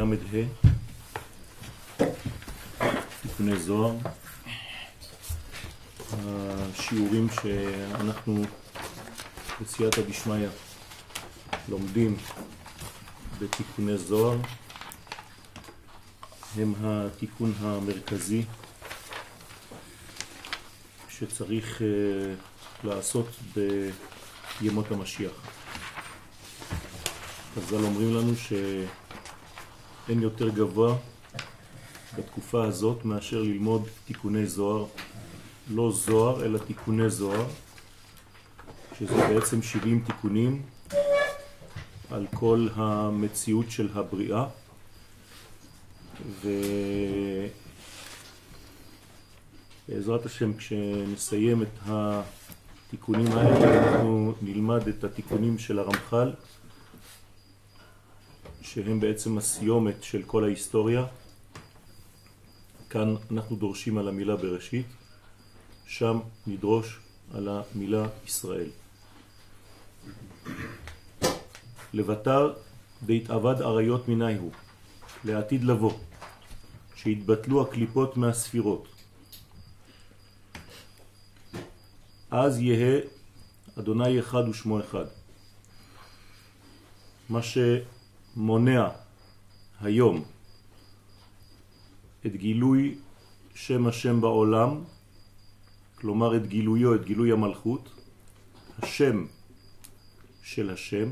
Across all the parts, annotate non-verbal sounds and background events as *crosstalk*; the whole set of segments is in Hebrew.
ל"ה, תיקוני זוהר, השיעורים שאנחנו בסייעתא דשמיא לומדים בתיקוני זוהר הם התיקון המרכזי שצריך אה, לעשות בימות המשיח. חז"ל אומרים לנו שאין יותר גבוה בתקופה הזאת מאשר ללמוד תיקוני זוהר, לא זוהר אלא תיקוני זוהר, שזה בעצם 70 תיקונים על כל המציאות של הבריאה. ובעזרת השם כשנסיים את התיקונים האלה אנחנו נלמד את התיקונים של הרמח"ל שהם בעצם הסיומת של כל ההיסטוריה. כאן אנחנו דורשים על המילה בראשית, שם נדרוש על המילה ישראל. לבטר דהתאבד אריות מיני הוא, לעתיד לבוא, שהתבטלו הקליפות מהספירות. אז יהא אדוני אחד ושמו אחד. מה שמונע היום את גילוי שם השם בעולם, כלומר את גילויו, את גילוי המלכות, השם של השם,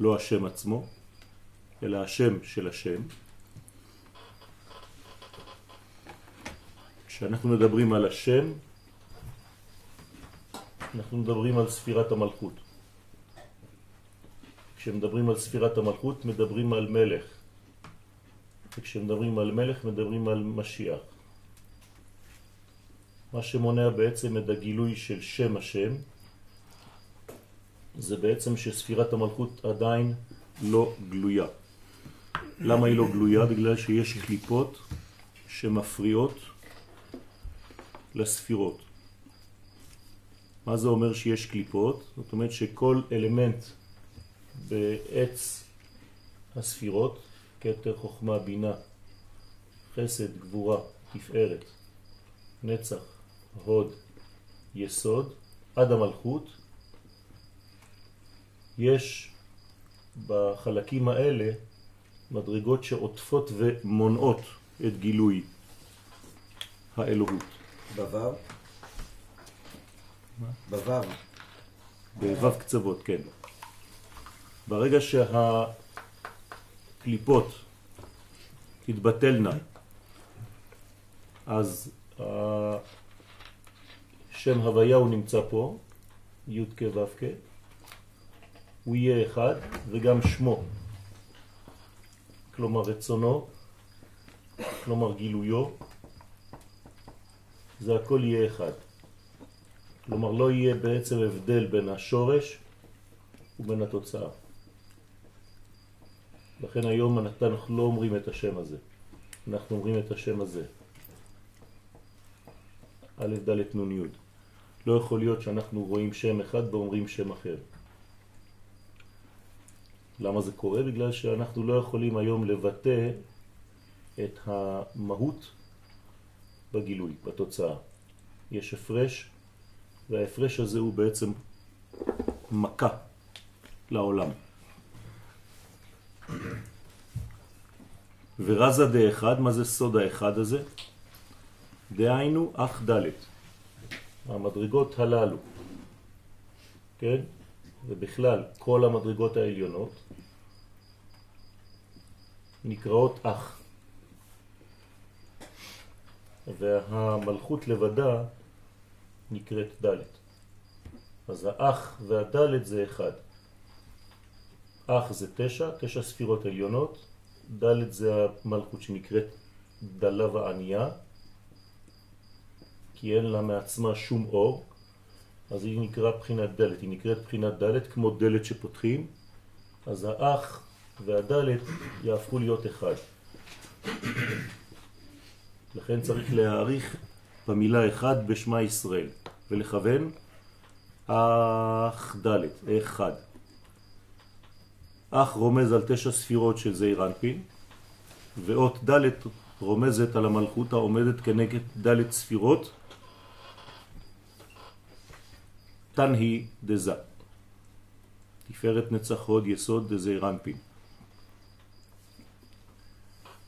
לא השם עצמו, אלא השם של השם. כשאנחנו מדברים על השם, אנחנו מדברים על ספירת המלכות. כשמדברים על ספירת המלכות מדברים על מלך, וכשמדברים על מלך מדברים על משיח. מה שמונע בעצם את הגילוי של שם השם זה בעצם שספירת המלכות עדיין לא גלויה. למה היא לא גלויה? בגלל שיש קליפות שמפריעות לספירות. מה זה אומר שיש קליפות? זאת אומרת שכל אלמנט בעץ הספירות, כתר, חוכמה, בינה, חסד, גבורה, תפארת, נצח, הוד, יסוד, עד המלכות, יש בחלקים האלה מדרגות שעוטפות ומונעות את גילוי האלוהות. בוו? בוו. בוו קצוות, כן. ברגע שהקליפות תתבטלנה, אז שם הוויה הוא נמצא פה, י' כ' ו' כ', הוא יהיה אחד, וגם שמו, כלומר רצונו, כלומר גילויו, זה הכל יהיה אחד. כלומר לא יהיה בעצם הבדל בין השורש ובין התוצאה. לכן היום אנחנו לא אומרים את השם הזה, אנחנו אומרים את השם הזה. א' ד' נ' י'. לא יכול להיות שאנחנו רואים שם אחד ואומרים שם אחר. למה זה קורה? בגלל שאנחנו לא יכולים היום לבטא את המהות בגילוי, בתוצאה. יש הפרש, וההפרש הזה הוא בעצם מכה לעולם. ורזה דה אחד, מה זה סוד האחד הזה? דהיינו אך דלת. המדרגות הללו, כן? ובכלל כל המדרגות העליונות נקראות אח. והמלכות לבדה נקראת דלת. אז האח והדלת זה אחד. אח זה תשע, תשע ספירות עליונות, דלת זה המלכות שנקראת דלה וענייה, כי אין לה מעצמה שום אור, אז היא נקרא בחינת דלת, היא נקראת בחינת דלת כמו דלת שפותחים, אז האח והדלת יהפכו להיות אחד. לכן צריך להעריך במילה אחד בשמה ישראל ולכוון אך דלת, אחד. אך רומז על תשע ספירות של זעיר אנפין, ואות ד' רומזת על המלכות העומדת כנגד ד' ספירות, תנהי דזה. תפארת נצח הוד יסוד דזעיר אנפין.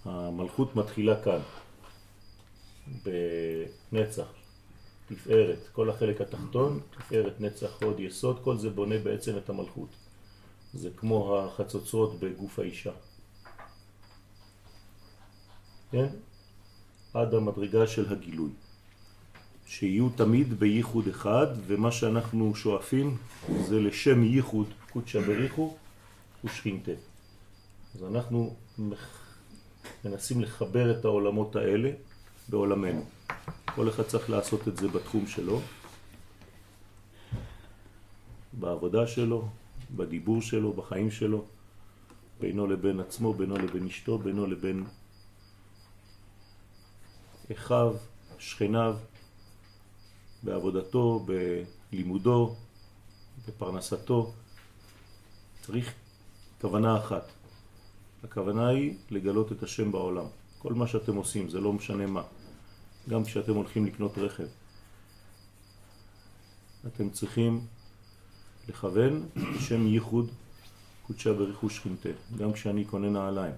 המלכות מתחילה כאן, בנצח, תפארת, כל החלק התחתון, תפארת נצח הוד יסוד, כל זה בונה בעצם את המלכות. זה כמו החצוצרות בגוף האישה. כן? עד המדרגה של הגילוי. שיהיו תמיד בייחוד אחד, ומה שאנחנו שואפים זה לשם ייחוד קודשא בריחו ושכינתה. אז אנחנו מנסים לחבר את העולמות האלה בעולמנו. כל אחד צריך לעשות את זה בתחום שלו, בעבודה שלו, בדיבור שלו, בחיים שלו, בינו לבין עצמו, בינו לבין אשתו, בינו לבין אחיו, שכניו, בעבודתו, בלימודו, בפרנסתו. צריך כוונה אחת. הכוונה היא לגלות את השם בעולם. כל מה שאתם עושים, זה לא משנה מה. גם כשאתם הולכים לקנות רכב. אתם צריכים לכוון שם ייחוד קודשה בריחוש שכינתה, גם כשאני קונה נעליים.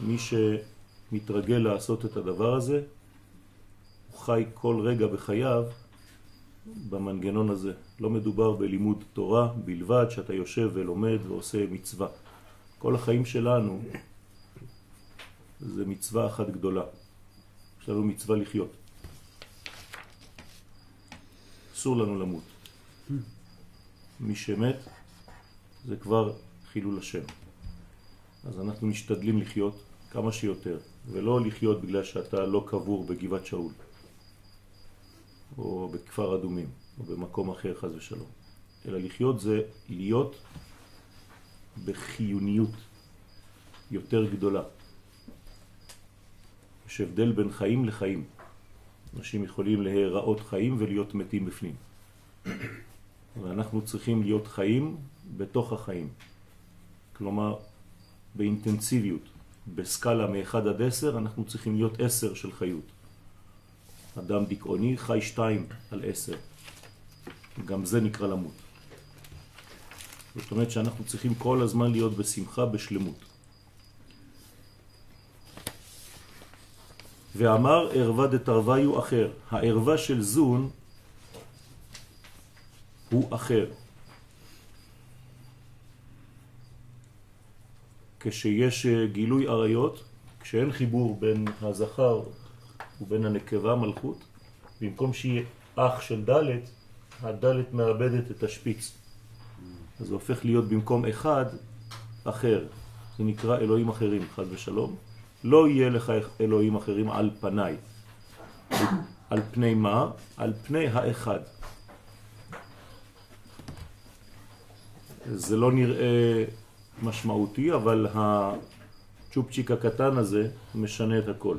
מי שמתרגל לעשות את הדבר הזה, הוא חי כל רגע בחייו במנגנון הזה. לא מדובר בלימוד תורה בלבד, שאתה יושב ולומד ועושה מצווה. כל החיים שלנו זה מצווה אחת גדולה. יש לנו מצווה לחיות. אסור לנו למות. מי שמת זה כבר חילול השם. אז אנחנו משתדלים לחיות כמה שיותר, ולא לחיות בגלל שאתה לא קבור בגבעת שאול, או בכפר אדומים, או במקום אחר חז ושלום. אלא לחיות זה להיות בחיוניות יותר גדולה. יש הבדל בין חיים לחיים. אנשים יכולים להיראות חיים ולהיות מתים בפנים. ואנחנו צריכים להיות חיים בתוך החיים. כלומר, באינטנסיביות, בסקאלה מ-1 עד 10, אנחנו צריכים להיות 10 של חיות. אדם דיכאוני חי 2 על 10. גם זה נקרא למות. זאת אומרת שאנחנו צריכים כל הזמן להיות בשמחה, בשלמות. ואמר ערווה דתרוויו אחר. הערווה של זון הוא אחר. כשיש אה, גילוי עריות, כשאין חיבור בין הזכר ובין הנקבה מלכות, במקום שיהיה אח של ד', הד' מאבדת את השפיץ. אז זה הופך להיות במקום אחד, אחר. זה נקרא אלוהים אחרים, חד ושלום. לא יהיה לך אלוהים אחרים על פניי. על פני מה? על פני האחד. זה לא נראה משמעותי, אבל הצ'ופצ'יק הקטן הזה משנה את הכל.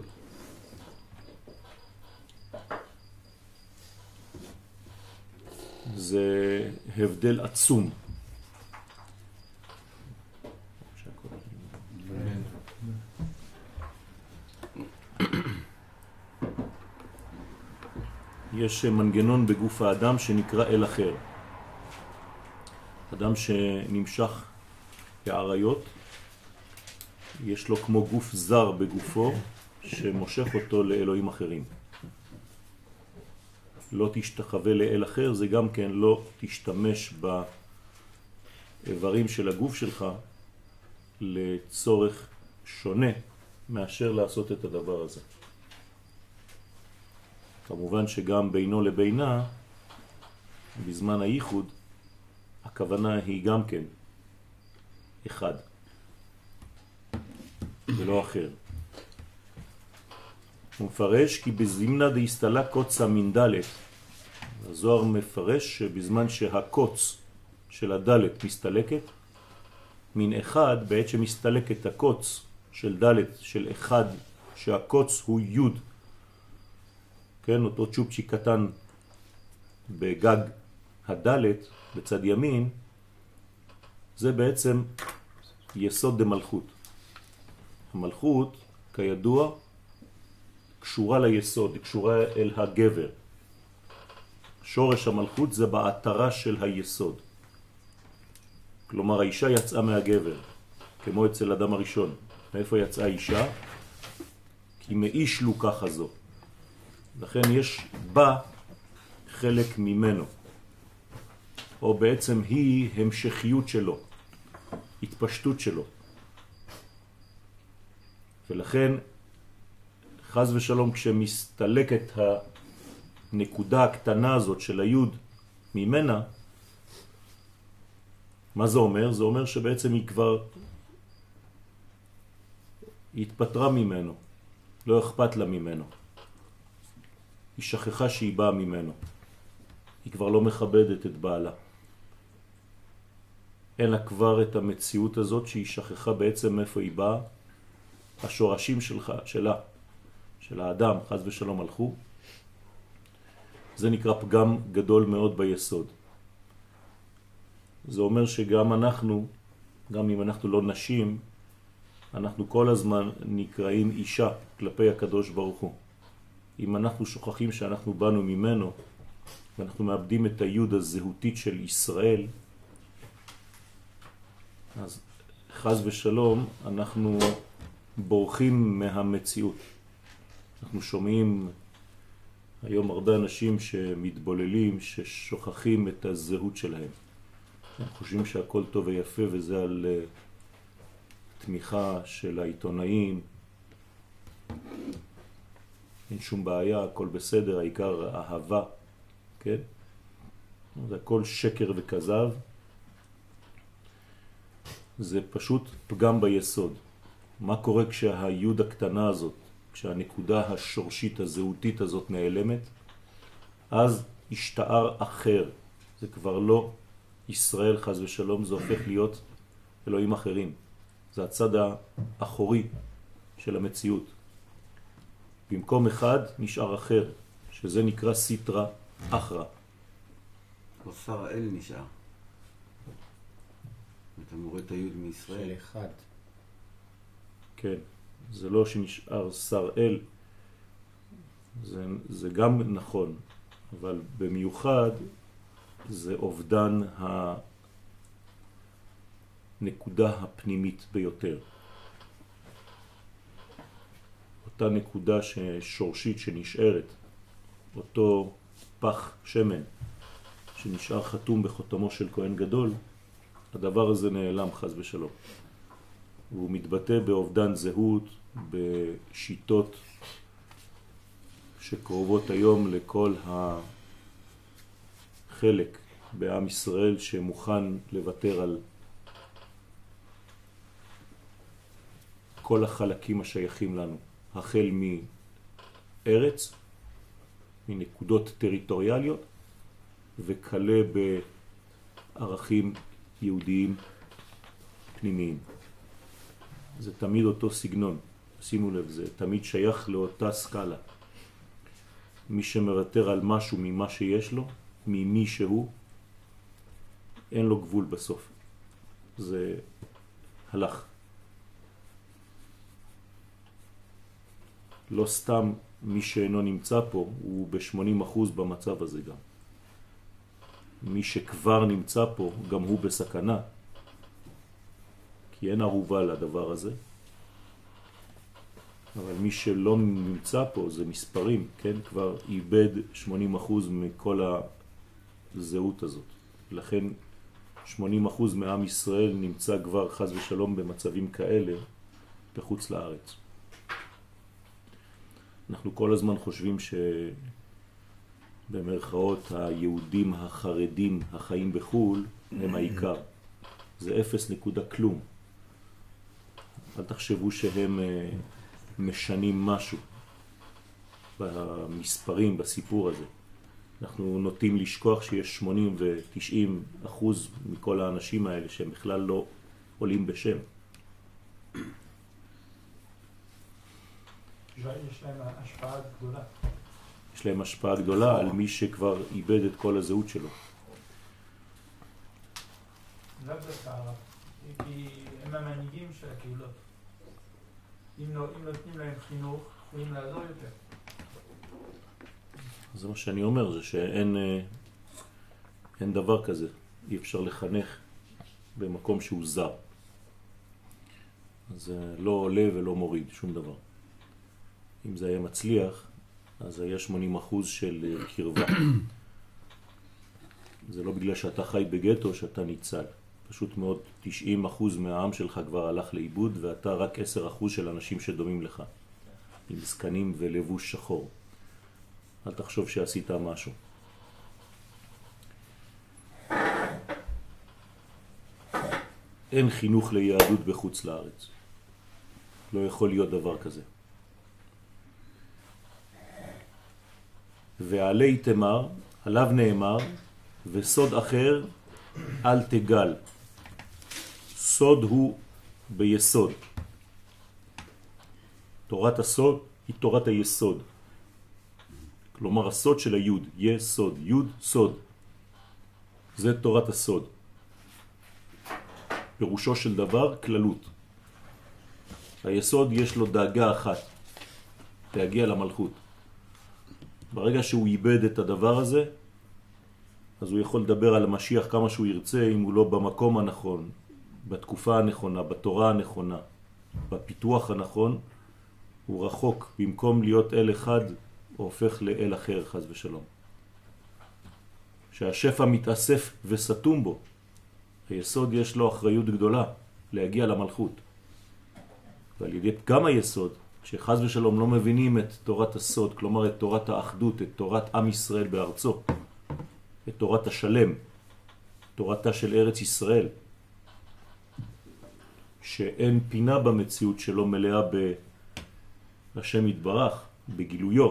זה הבדל עצום. יש מנגנון בגוף האדם שנקרא אל אחר. אדם שנמשך כעריות, יש לו כמו גוף זר בגופו שמושך אותו לאלוהים אחרים. לא תשתחווה לאל אחר, זה גם כן לא תשתמש באיברים של הגוף שלך לצורך שונה מאשר לעשות את הדבר הזה. כמובן שגם בינו לבינה, בזמן הייחוד, הכוונה היא גם כן אחד, ולא אחר. הוא מפרש כי בזימנה דהסתלה קוצה מן דלת. הזוהר מפרש שבזמן שהקוץ של הדלת מסתלקת, מן אחד, בעת שמסתלקת הקוץ של דלת, של אחד, שהקוץ הוא יוד, כן, אותו צ'ופצ'י קטן בגג הדלת, בצד ימין, זה בעצם יסוד דמלכות. המלכות, כידוע, קשורה ליסוד, קשורה אל הגבר. שורש המלכות זה בעתרה של היסוד. כלומר, האישה יצאה מהגבר, כמו אצל אדם הראשון. מאיפה יצאה אישה? כי מאיש לוקחה זו. לכן יש בה חלק ממנו, או בעצם היא המשכיות שלו, התפשטות שלו. ולכן, חז ושלום, כשמסתלקת הנקודה הקטנה הזאת של היוד ממנה, מה זה אומר? זה אומר שבעצם היא כבר התפטרה ממנו, לא אכפת לה ממנו. היא שכחה שהיא באה ממנו. היא כבר לא מכבדת את בעלה. אין לה כבר את המציאות הזאת שהיא שכחה בעצם איפה היא באה. השורשים שלך, שלה, של האדם, חז ושלום הלכו. זה נקרא פגם גדול מאוד ביסוד. זה אומר שגם אנחנו, גם אם אנחנו לא נשים, אנחנו כל הזמן נקראים אישה כלפי הקדוש ברוך הוא. אם אנחנו שוכחים שאנחנו באנו ממנו, ואנחנו מאבדים את היוד הזהותית של ישראל, אז חז ושלום אנחנו בורחים מהמציאות. אנחנו שומעים היום הרבה אנשים שמתבוללים, ששוכחים את הזהות שלהם. הם חושבים שהכל טוב ויפה וזה על uh, תמיכה של העיתונאים. אין שום בעיה, הכל בסדר, העיקר אהבה, כן? זה הכל שקר וכזב. זה פשוט פגם ביסוד. מה קורה כשהיוד הקטנה הזאת, כשהנקודה השורשית הזהותית הזאת נעלמת? אז השתער אחר. זה כבר לא ישראל חז ושלום, זה הופך להיות אלוהים אחרים. זה הצד האחורי של המציאות. במקום אחד נשאר אחר, שזה נקרא סיטרה אחרה. או שר אל נשאר. אתה מורה את היוד מישראל. של אחד. כן, זה לא שנשאר שר אל, זה, זה גם נכון, אבל במיוחד זה אובדן הנקודה הפנימית ביותר. אותה נקודה שורשית שנשארת, אותו פח שמן שנשאר חתום בחותמו של כהן גדול, הדבר הזה נעלם חז ושלום. והוא מתבטא באובדן זהות, בשיטות שקרובות היום לכל החלק בעם ישראל שמוכן לוותר על כל החלקים השייכים לנו, החל מארץ, מנקודות טריטוריאליות, וכלה בערכים יהודיים פנימיים. זה תמיד אותו סגנון, שימו לב, זה תמיד שייך לאותה סקאלה. מי שמוותר על משהו ממה שיש לו, ממי שהוא, אין לו גבול בסוף. זה הלך. לא סתם מי שאינו נמצא פה הוא ב-80% במצב הזה גם. מי שכבר נמצא פה גם הוא בסכנה, כי אין ערובה לדבר הזה. אבל מי שלא נמצא פה זה מספרים, כן? כבר איבד 80% מכל הזהות הזאת. לכן 80% מעם ישראל נמצא כבר חז ושלום במצבים כאלה בחוץ לארץ. אנחנו כל הזמן חושבים שבמרכאות היהודים החרדים החיים בחו"ל הם העיקר. זה אפס נקודה כלום. אל תחשבו שהם אה, משנים משהו במספרים, בסיפור הזה. אנחנו נוטים לשכוח שיש 80 ו-90 אחוז מכל האנשים האלה שהם בכלל לא עולים בשם. יש להם השפעה גדולה. יש להם השפעה גדולה על מי שכבר איבד את כל הזהות שלו. לאו דווקא הרב. כי הם המנהיגים של הקהילות. אם לא- אם נותנים להם חינוך, יכולים לעזור יותר. זה מה שאני אומר, זה שאין אה, אין דבר כזה. אי אפשר לחנך במקום שהוא זר. זה לא עולה ולא מוריד, שום דבר. אם זה היה מצליח, אז היה 80% של אה, קרבה. זה לא בגלל שאתה חי בגטו שאתה ניצל. פשוט מאוד 90% מהעם שלך כבר הלך לאיבוד ואתה רק 10% של אנשים שדומים לך. עם זקנים ולבוש שחור. אל תחשוב שעשית משהו. אין חינוך ליהדות בחוץ לארץ. לא יכול להיות דבר כזה. ועלי תמר, עליו נאמר, וסוד אחר אל תגל. סוד הוא ביסוד. תורת הסוד היא תורת היסוד. כלומר הסוד של היוד, יסוד, יוד, סוד. זה תורת הסוד. פירושו של דבר כללות. היסוד יש לו דאגה אחת, להגיע למלכות. ברגע שהוא איבד את הדבר הזה, אז הוא יכול לדבר על המשיח כמה שהוא ירצה, אם הוא לא במקום הנכון, בתקופה הנכונה, בתורה הנכונה, בפיתוח הנכון, הוא רחוק. במקום להיות אל אחד, הוא הופך לאל אחר, חז ושלום. שהשפע מתאסף וסתום בו. היסוד יש לו אחריות גדולה להגיע למלכות. ועל ידי גם היסוד, שחז ושלום לא מבינים את תורת הסוד, כלומר את תורת האחדות, את תורת עם ישראל בארצו, את תורת השלם, תורתה של ארץ ישראל, שאין פינה במציאות שלו מלאה בהשם יתברך, בגילויו.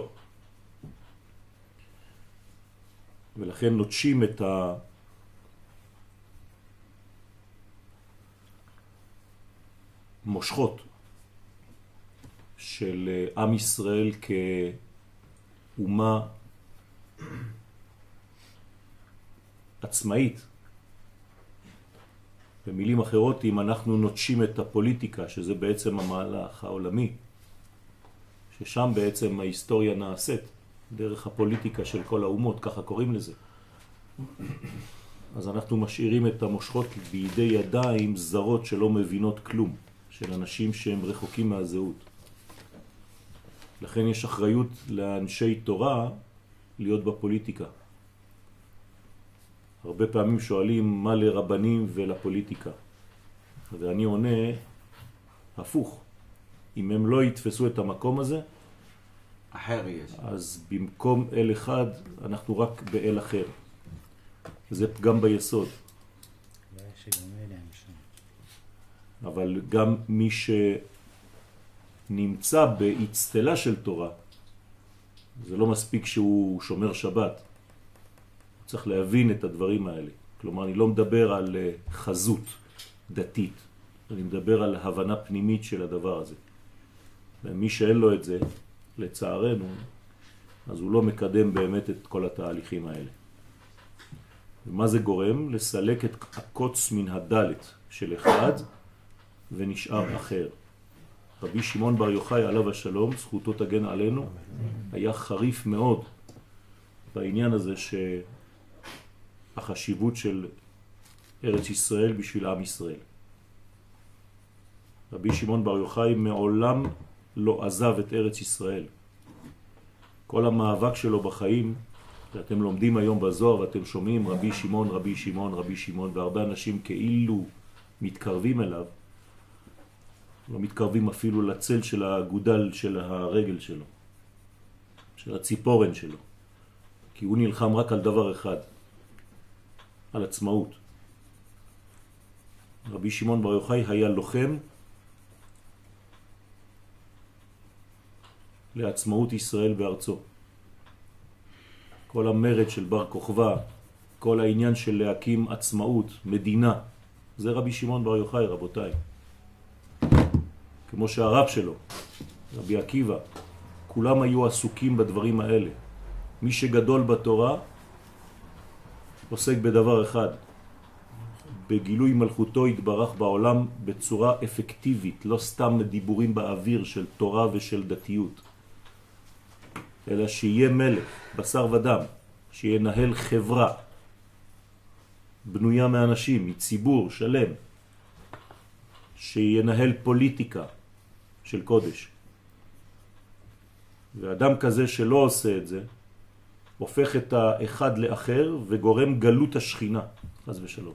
ולכן נוטשים את ה... מושכות של אה, עם ישראל כאומה עצמאית. במילים אחרות, אם אנחנו נוטשים את הפוליטיקה, שזה בעצם המהלך העולמי, ששם בעצם ההיסטוריה נעשית, דרך הפוליטיקה של כל האומות, ככה קוראים לזה. אז אנחנו משאירים את המושכות בידי ידיים זרות שלא מבינות כלום, של אנשים שהם רחוקים מהזהות. לכן יש אחריות לאנשי תורה להיות בפוליטיקה. הרבה פעמים שואלים מה לרבנים ולפוליטיקה. ואני עונה הפוך. אם הם לא יתפסו את המקום הזה, אחר יש. אז במקום אל אחד אנחנו רק באל אחר. זה פגם ביסוד. שם. אבל גם מי שנמצא באצטלה של תורה, זה לא מספיק שהוא שומר שבת. צריך להבין את הדברים האלה. כלומר, אני לא מדבר על אה, חזות דתית, אני מדבר על הבנה פנימית של הדבר הזה. ומי שאין לו את זה, לצערנו, אז הוא לא מקדם באמת את כל התהליכים האלה. ומה זה גורם? לסלק את הקוץ מן הדלת של אחד ונשאר אחר. רבי שמעון בר יוחאי עליו השלום, זכותו תגן עלינו, היה חריף מאוד בעניין הזה שהחשיבות של ארץ ישראל בשביל עם ישראל. רבי שמעון בר יוחאי מעולם לא עזב את ארץ ישראל. כל המאבק שלו בחיים, שאתם לומדים היום בזוהר ואתם שומעים רבי שמעון, רבי שמעון, רבי שמעון, והרבה אנשים כאילו מתקרבים אליו, לא מתקרבים אפילו לצל של הגודל של הרגל שלו, של הציפורן שלו, כי הוא נלחם רק על דבר אחד, על עצמאות. רבי שמעון בר יוחאי היה לוחם לעצמאות ישראל בארצו. כל המרד של בר כוכבא, כל העניין של להקים עצמאות, מדינה, זה רבי שמעון בר יוחאי, רבותיי. כמו שהרב שלו, רבי עקיבא, כולם היו עסוקים בדברים האלה. מי שגדול בתורה עוסק בדבר אחד, בגילוי מלכותו יתברך בעולם בצורה אפקטיבית, לא סתם דיבורים באוויר של תורה ושל דתיות, אלא שיהיה מלך, בשר ודם, שינהל חברה בנויה מאנשים, מציבור שלם, שינהל פוליטיקה של קודש. ואדם כזה שלא עושה את זה, הופך את האחד לאחר וגורם גלות השכינה, חז ושלום.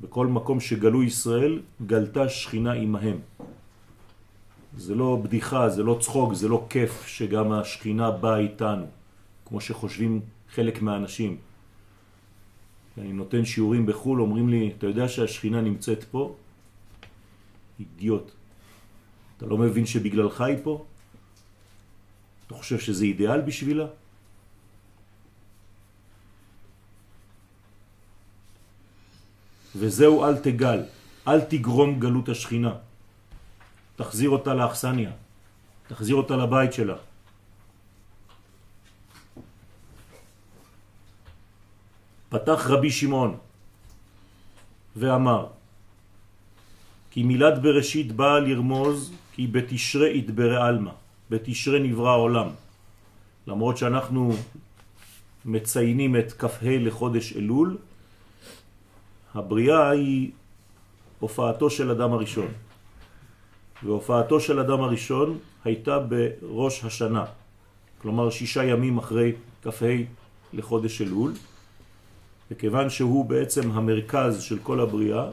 בכל מקום שגלו ישראל, גלתה שכינה עמהם. זה לא בדיחה, זה לא צחוק, זה לא כיף שגם השכינה באה איתנו, כמו שחושבים חלק מהאנשים. אני נותן שיעורים בחו"ל, אומרים לי, אתה יודע שהשכינה נמצאת פה? אידיוט. אתה לא מבין שבגללך היא פה? אתה חושב שזה אידיאל בשבילה? וזהו אל תגל, אל תגרום גלות השכינה. תחזיר אותה לאכסניה, תחזיר אותה לבית שלה. פתח רבי שמעון ואמר כי מילת בראשית באה לרמוז כי בתשרה יתברא אלמה, בתשרה נברא העולם. למרות שאנחנו מציינים את כ"ה לחודש אלול, הבריאה היא הופעתו של אדם הראשון. והופעתו של אדם הראשון הייתה בראש השנה, כלומר שישה ימים אחרי כ"ה לחודש אלול, וכיוון שהוא בעצם המרכז של כל הבריאה,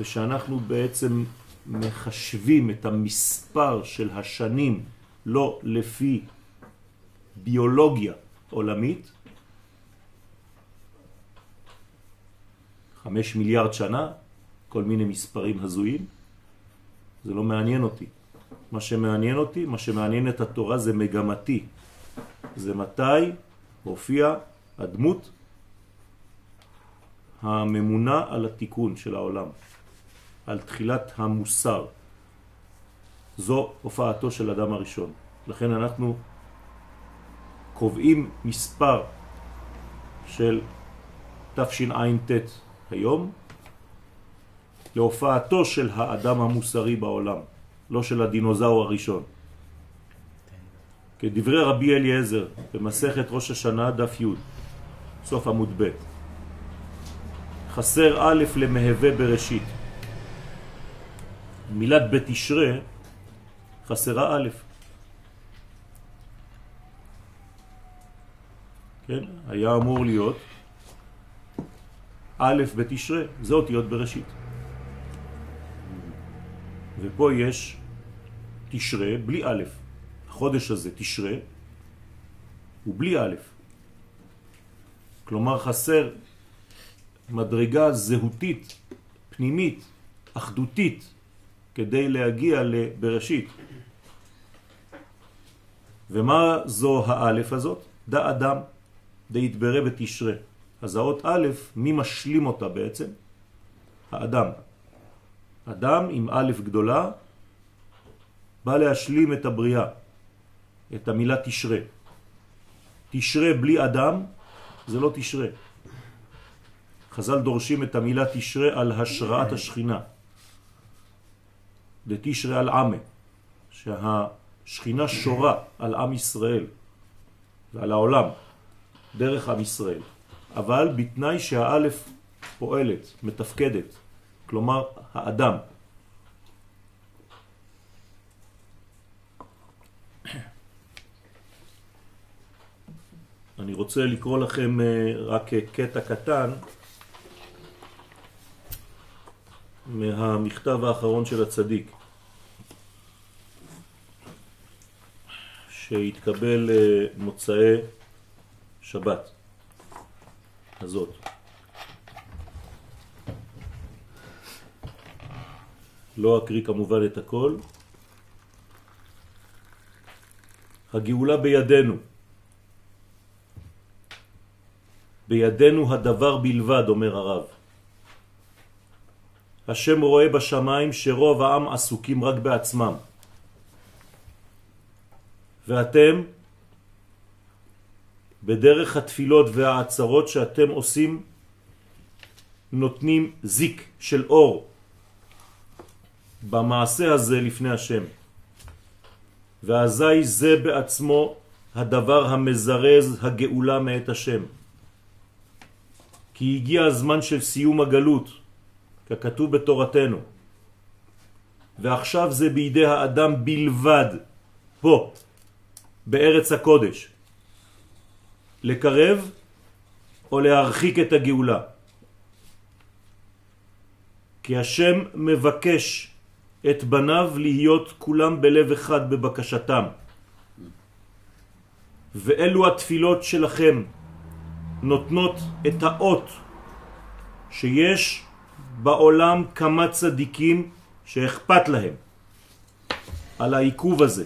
ושאנחנו בעצם מחשבים את המספר של השנים לא לפי ביולוגיה עולמית, חמש מיליארד שנה, כל מיני מספרים הזויים, זה לא מעניין אותי. מה שמעניין אותי, מה שמעניין את התורה זה מגמתי. זה מתי הופיע הדמות הממונה על התיקון של העולם, על תחילת המוסר. זו הופעתו של אדם הראשון. לכן אנחנו קובעים מספר של תשע"ט היום להופעתו של האדם המוסרי בעולם, לא של הדינוזאור הראשון. כדברי רבי אליעזר במסכת ראש השנה דף י', סוף עמוד ב', חסר א' למהווה בראשית. מילת בתשרה חסרה א'. כן? היה אמור להיות א' בתשרה, זה אותיות בראשית. ופה יש תשרה בלי א'. החודש הזה תשרה הוא בלי א'. כלומר חסר מדרגה זהותית, פנימית, אחדותית, כדי להגיע לבראשית. ומה זו האלף הזאת? דה אדם, דה יתברא בתשרה. אז האות א', מי משלים אותה בעצם? האדם. אדם עם א' גדולה בא להשלים את הבריאה, את המילה תשרה. תשרה בלי אדם זה לא תשרה. חז"ל דורשים את המילה תשרה על השראת השכינה. דתשרה על עמה, שהשכינה שורה על עם ישראל ועל העולם דרך עם ישראל. אבל בתנאי שהאלף פועלת, מתפקדת, כלומר האדם. אני רוצה לקרוא לכם אה, רק קטע קטן מהמכתב האחרון של הצדיק שהתקבל אה, מוצאי שבת. הזאת. לא אקריא כמובן את הכל. הגאולה בידינו. בידינו הדבר בלבד, אומר הרב. השם רואה בשמיים שרוב העם עסוקים רק בעצמם. ואתם בדרך התפילות והעצרות שאתם עושים נותנים זיק של אור במעשה הזה לפני השם. ואזי זה בעצמו הדבר המזרז הגאולה מאת השם. כי הגיע הזמן של סיום הגלות, ככתוב בתורתנו. ועכשיו זה בידי האדם בלבד, פה, בארץ הקודש, לקרב או להרחיק את הגאולה. כי השם מבקש את בניו להיות כולם בלב אחד בבקשתם. ואלו התפילות שלכם נותנות את האות שיש בעולם כמה צדיקים שאכפת להם על העיכוב הזה.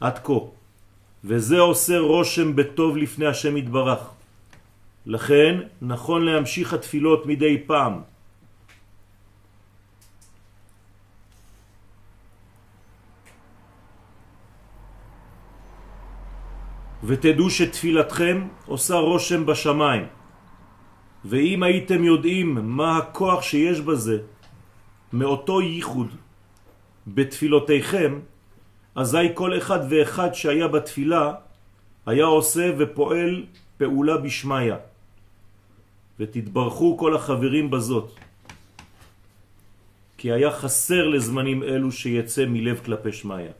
עד כה. וזה עושה רושם בטוב לפני השם יתברך. לכן נכון להמשיך התפילות מדי פעם. ותדעו שתפילתכם עושה רושם בשמיים. ואם הייתם יודעים מה הכוח שיש בזה, מאותו ייחוד בתפילותיכם, אזי כל אחד ואחד שהיה בתפילה היה עושה ופועל פעולה בשמיה. ותתברכו כל החברים בזאת. כי היה חסר לזמנים אלו שיצא מלב כלפי שמיה.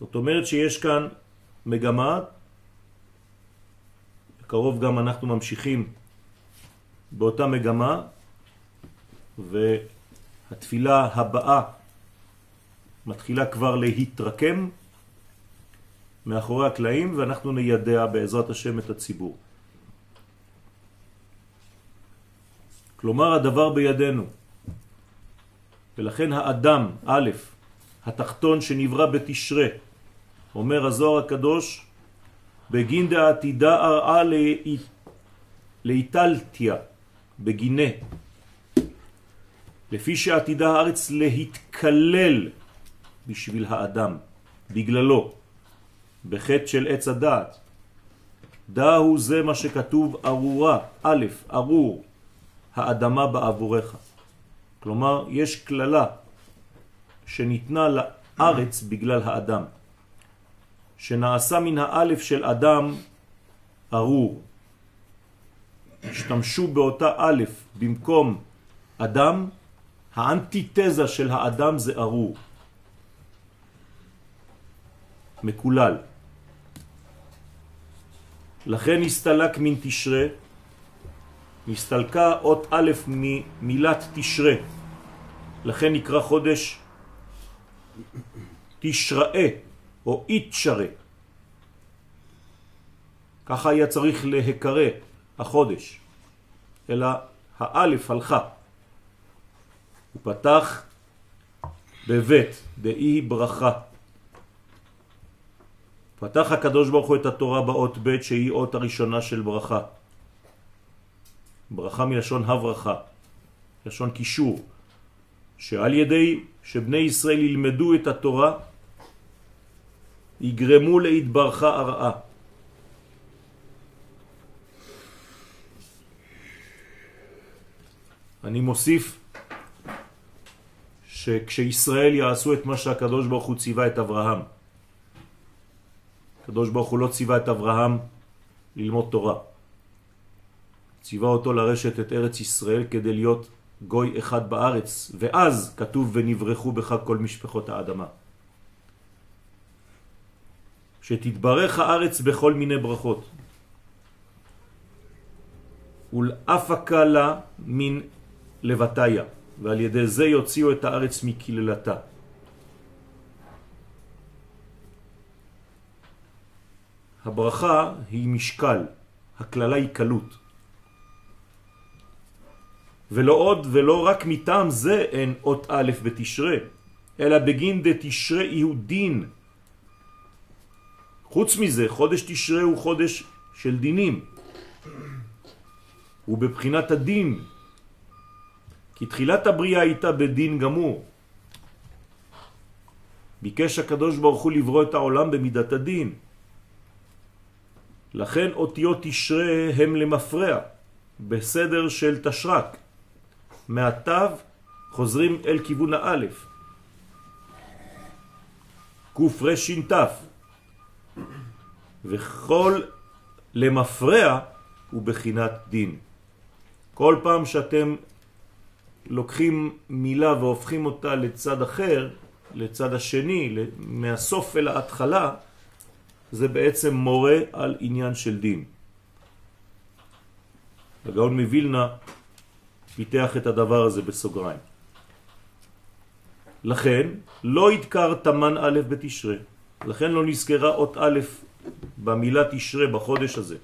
זאת אומרת שיש כאן מגמה, קרוב גם אנחנו ממשיכים באותה מגמה, והתפילה הבאה מתחילה כבר להתרקם מאחורי הקלעים, ואנחנו נידע בעזרת השם את הציבור. כלומר הדבר בידינו, ולכן האדם, א', התחתון שנברא בתשרה, אומר הזוהר הקדוש, בגין דעתידה ארעה לאיטלתיה, בגינה, לפי שעתידה הארץ להתקלל בשביל האדם, בגללו, בחטא של עץ הדעת. דהו זה מה שכתוב ארורה, א', ארור, האדמה בעבורך. כלומר, יש כללה שניתנה לארץ בגלל האדם. שנעשה מן האלף של אדם ארור. השתמשו באותה א' במקום אדם, האנטיתזה של האדם זה ארור. מקולל. לכן הסתלק מן תשרה, הסתלקה אות א' ממילת תשרה, לכן נקרא חודש תשראה, או איתשרה. ככה היה צריך להיקרא החודש, אלא האלף הלכה. הוא פתח בבית, דאי ברכה. פתח הקדוש ברוך הוא את התורה באות ב' שהיא אות הראשונה של ברכה. ברכה מלשון הברכה, לשון קישור, שעל ידי שבני ישראל ילמדו את התורה יגרמו להתברכה הרעה. אני מוסיף שכשישראל יעשו את מה שהקדוש ברוך הוא ציווה את אברהם, הקדוש ברוך הוא לא ציווה את אברהם ללמוד תורה. ציווה אותו לרשת את ארץ ישראל כדי להיות גוי אחד בארץ, ואז כתוב ונברחו בך כל משפחות האדמה. שתתברך הארץ בכל מיני ברכות. ולאפקה לה מן לבטיה, ועל ידי זה יוציאו את הארץ מקללתה. הברכה היא משקל, הכללה היא קלות. ולא עוד ולא רק מטעם זה אין אות א' בתשרה, אלא בגין דתשרה יהיו דין חוץ מזה, חודש תשרה הוא חודש של דינים. הוא בבחינת הדין. כי תחילת הבריאה הייתה בדין גמור. ביקש הקדוש ברוך הוא לברוא את העולם במידת הדין. לכן אותיות תשרה הם למפרע, בסדר של תשרק. מהתו חוזרים אל כיוון האלף. קרש"ת וכל למפרע הוא בחינת דין. כל פעם שאתם לוקחים מילה והופכים אותה לצד אחר, לצד השני, מהסוף אל ההתחלה, זה בעצם מורה על עניין של דין. הגאון מווילנה פיתח את הדבר הזה בסוגריים. לכן לא ידקר תמן א' בתשרה, לכן לא נזכרה אות א' במילה תשרה בחודש הזה,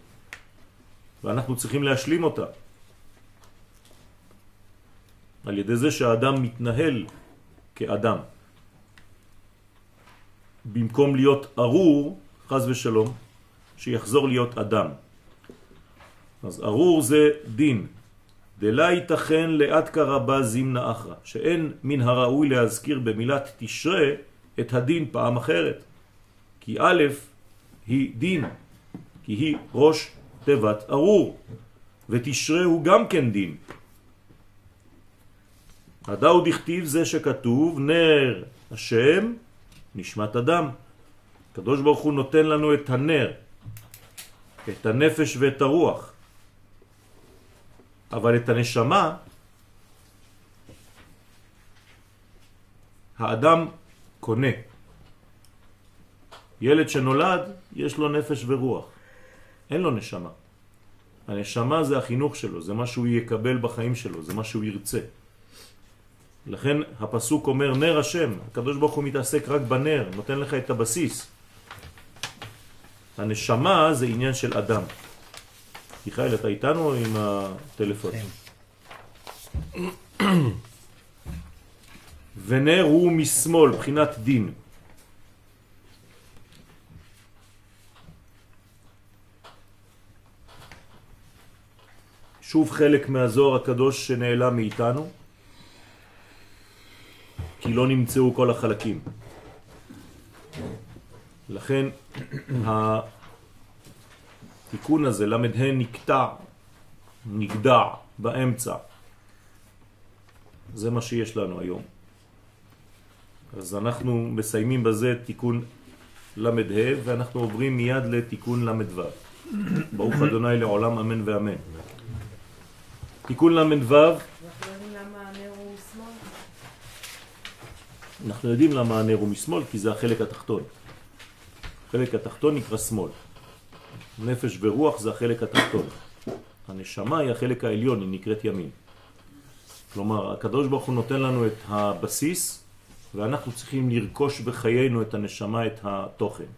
ואנחנו צריכים להשלים אותה. על ידי זה שהאדם מתנהל כאדם. במקום להיות ארור, חז ושלום, שיחזור להיות אדם. אז ארור זה דין. דלה ייתכן לאט קרבה זימנה אחרא, שאין מן הראוי להזכיר במילת תשרה את הדין פעם אחרת. כי א' היא דין, כי היא ראש תיבת ארור, ותשרה הוא גם כן דין. הדאו דכתיב זה שכתוב נר השם נשמת אדם. הקדוש ברוך הוא נותן לנו את הנר, את הנפש ואת הרוח. אבל את הנשמה האדם קונה. ילד שנולד, יש לו נפש ורוח. אין לו נשמה. הנשמה זה החינוך שלו, זה מה שהוא יקבל בחיים שלו, זה מה שהוא ירצה. לכן הפסוק אומר נר השם, הקדוש ברוך הוא מתעסק רק בנר, נותן לך את הבסיס. הנשמה זה עניין של אדם. מיכאל, אתה איתנו עם הטלפון? כן. *clears throat* ונר הוא משמאל, בחינת דין. שוב חלק מהזוהר הקדוש שנעלם מאיתנו, כי לא נמצאו כל החלקים. לכן התיקון הזה, ל"ה נקטע, נגדע באמצע. זה מה שיש לנו היום. אז אנחנו מסיימים בזה תיקון ל"ה ואנחנו עוברים מיד לתיקון ל"ו. ברוך אדוני לעולם אמן ואמן. תיקון ל"ו אנחנו יודעים למה הנר הוא משמאל, כי זה החלק התחתון. החלק התחתון נקרא שמאל. נפש ורוח זה החלק התחתון. הנשמה היא החלק העליון, היא נקראת ימין. כלומר, הקדוש ברוך הוא נותן לנו את הבסיס, ואנחנו צריכים לרכוש בחיינו את הנשמה, את התוכן.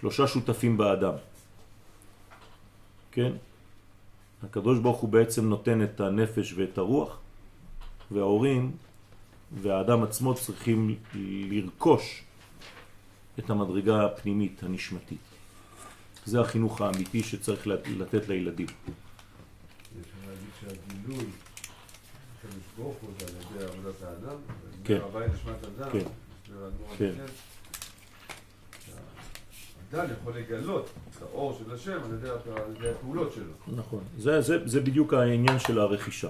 שלושה שותפים באדם. כן? הקדוש ברוך הוא בעצם נותן את הנפש ואת הרוח, וההורים והאדם עצמו צריכים לרכוש את המדרגה הפנימית, הנשמתית. זה החינוך האמיתי שצריך לתת לילדים. יש להגיד שהגילוי של ברוך הוא זה על ידי עבודת האדם, כן. הווי נשמת אדם, יכול לגלות את האור של השם על ידי הפעולות שלו. נכון, זה, זה, זה בדיוק העניין של הרכישה.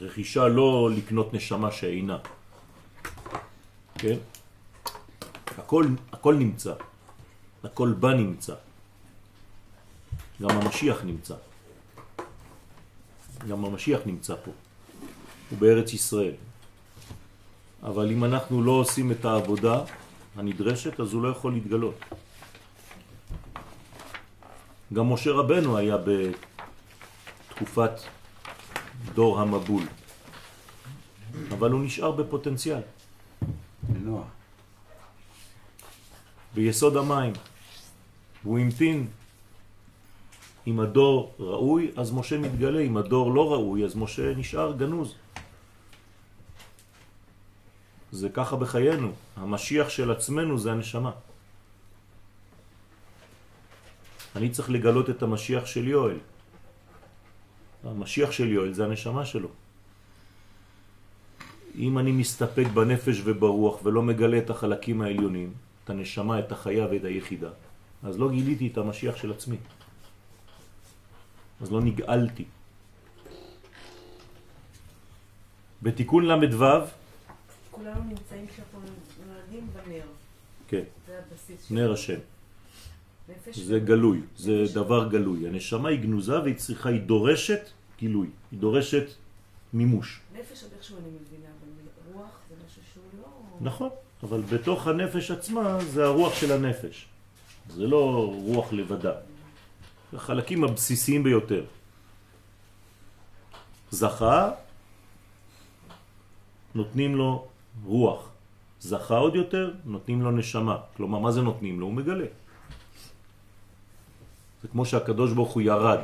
רכישה לא לקנות נשמה שאינה. כן? הכל, הכל נמצא, הכל בה נמצא. גם המשיח נמצא. גם המשיח נמצא פה. הוא בארץ ישראל. אבל אם אנחנו לא עושים את העבודה הנדרשת, אז הוא לא יכול להתגלות. גם משה רבנו היה בתקופת דור המבול. אבל הוא נשאר בפוטנציאל. נוח. ביסוד המים. והוא המתין. אם הדור ראוי, אז משה מתגלה. אם הדור לא ראוי, אז משה נשאר גנוז. זה ככה בחיינו. המשיח של עצמנו זה הנשמה. אני צריך לגלות את המשיח של יואל. המשיח של יואל זה הנשמה שלו. אם אני מסתפק בנפש וברוח ולא מגלה את החלקים העליונים, את הנשמה, את החיה ואת היחידה, אז לא גיליתי את המשיח של עצמי. אז לא נגאלתי. בתיקון ל"ו, כולנו נמצאים כשאנחנו נולדים בנר. כן, זה הבסיס נר השם. זה גלוי, זה דבר גלוי. הנשמה היא גנוזה והיא צריכה, היא דורשת גילוי, היא דורשת מימוש. נפש עוד איכשהו אני מבינה, אבל רוח זה משהו שהוא לא... נכון, אבל בתוך הנפש עצמה זה הרוח של הנפש. זה לא רוח לבדה. זה החלקים הבסיסיים ביותר. זכה, נותנים לו רוח. זכה עוד יותר, נותנים לו נשמה. כלומר, מה זה נותנים לו? הוא מגלה. זה כמו שהקדוש ברוך הוא ירד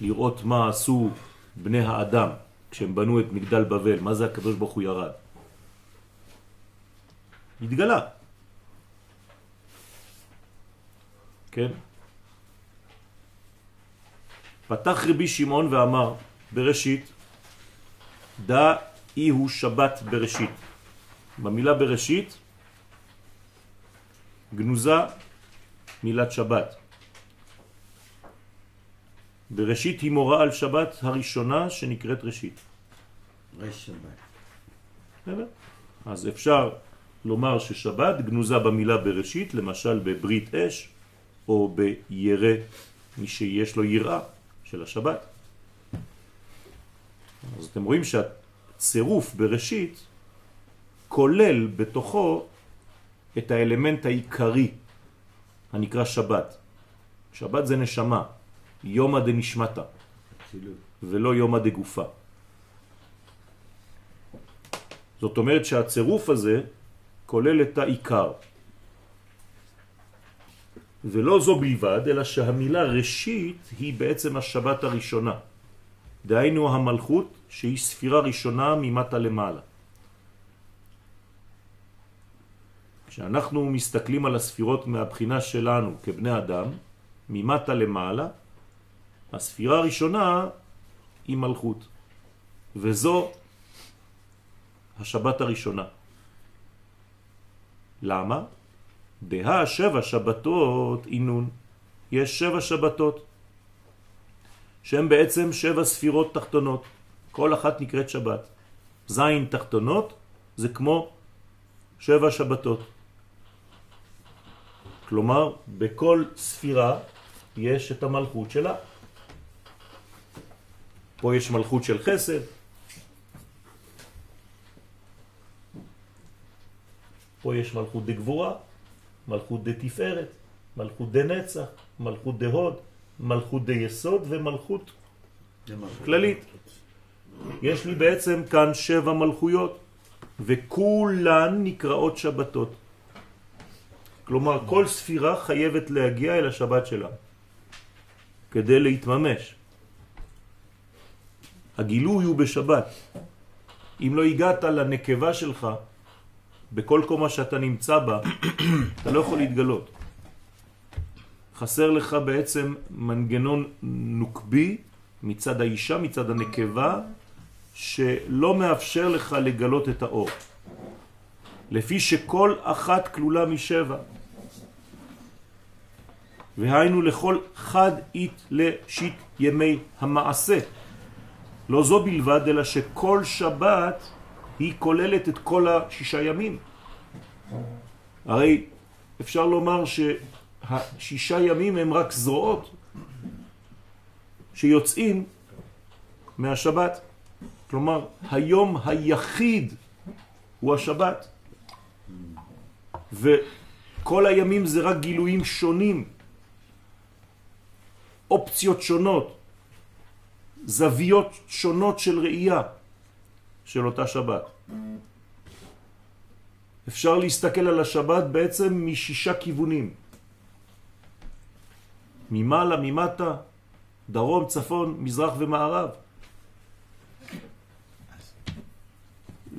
לראות מה עשו בני האדם כשהם בנו את מגדל בבל. מה זה הקדוש ברוך הוא ירד? התגלה. כן? פתח רבי שמעון ואמר בראשית, דא אי הוא שבת בראשית. במילה בראשית גנוזה מילת שבת. בראשית היא מורה על שבת הראשונה שנקראת ראשית. שבת. בסדר? אז אפשר לומר ששבת גנוזה במילה בראשית, למשל בברית אש או בירא, מי שיש לו יראה של השבת. אז אתם רואים שהצירוף בראשית כולל בתוכו את האלמנט העיקרי הנקרא שבת. שבת זה נשמה, יומא אצילות. ולא יומא דגופה. זאת אומרת שהצירוף הזה כולל את העיקר. ולא זו בלבד, אלא שהמילה ראשית היא בעצם השבת הראשונה. דהיינו המלכות שהיא ספירה ראשונה ממטה למעלה. כשאנחנו מסתכלים על הספירות מהבחינה שלנו כבני אדם, ממטה למעלה, הספירה הראשונה היא מלכות. וזו השבת הראשונה. למה? דה שבע שבתות אינון. יש שבע שבתות, שהן בעצם שבע ספירות תחתונות. כל אחת נקראת שבת. זין תחתונות זה כמו שבע שבתות. כלומר, בכל ספירה יש את המלכות שלה. פה יש מלכות של חסד, פה יש מלכות דגבורה, מלכות דתפארת, מלכות דנצח, מלכות דהוד, מלכות דיסוד ומלכות זה מה ש- כללית. יש לי בעצם כאן שבע מלכויות, וכולן נקראות שבתות. כלומר, כל ספירה חייבת להגיע אל השבת שלה, כדי להתממש. הגילוי הוא בשבת. אם לא הגעת לנקבה שלך, בכל קומה שאתה נמצא בה, אתה לא יכול להתגלות. חסר לך בעצם מנגנון נוקבי מצד האישה, מצד הנקבה, שלא מאפשר לך לגלות את האור. לפי שכל אחת כלולה משבע. והיינו לכל חד אית לשיט ימי המעשה. לא זו בלבד, אלא שכל שבת היא כוללת את כל השישה ימים. הרי אפשר לומר שהשישה ימים הם רק זרועות שיוצאים מהשבת. כלומר, היום היחיד הוא השבת. וכל הימים זה רק גילויים שונים, אופציות שונות, זוויות שונות של ראייה של אותה שבת. אפשר להסתכל על השבת בעצם משישה כיוונים. ממעלה, ממטה, דרום, צפון, מזרח ומערב.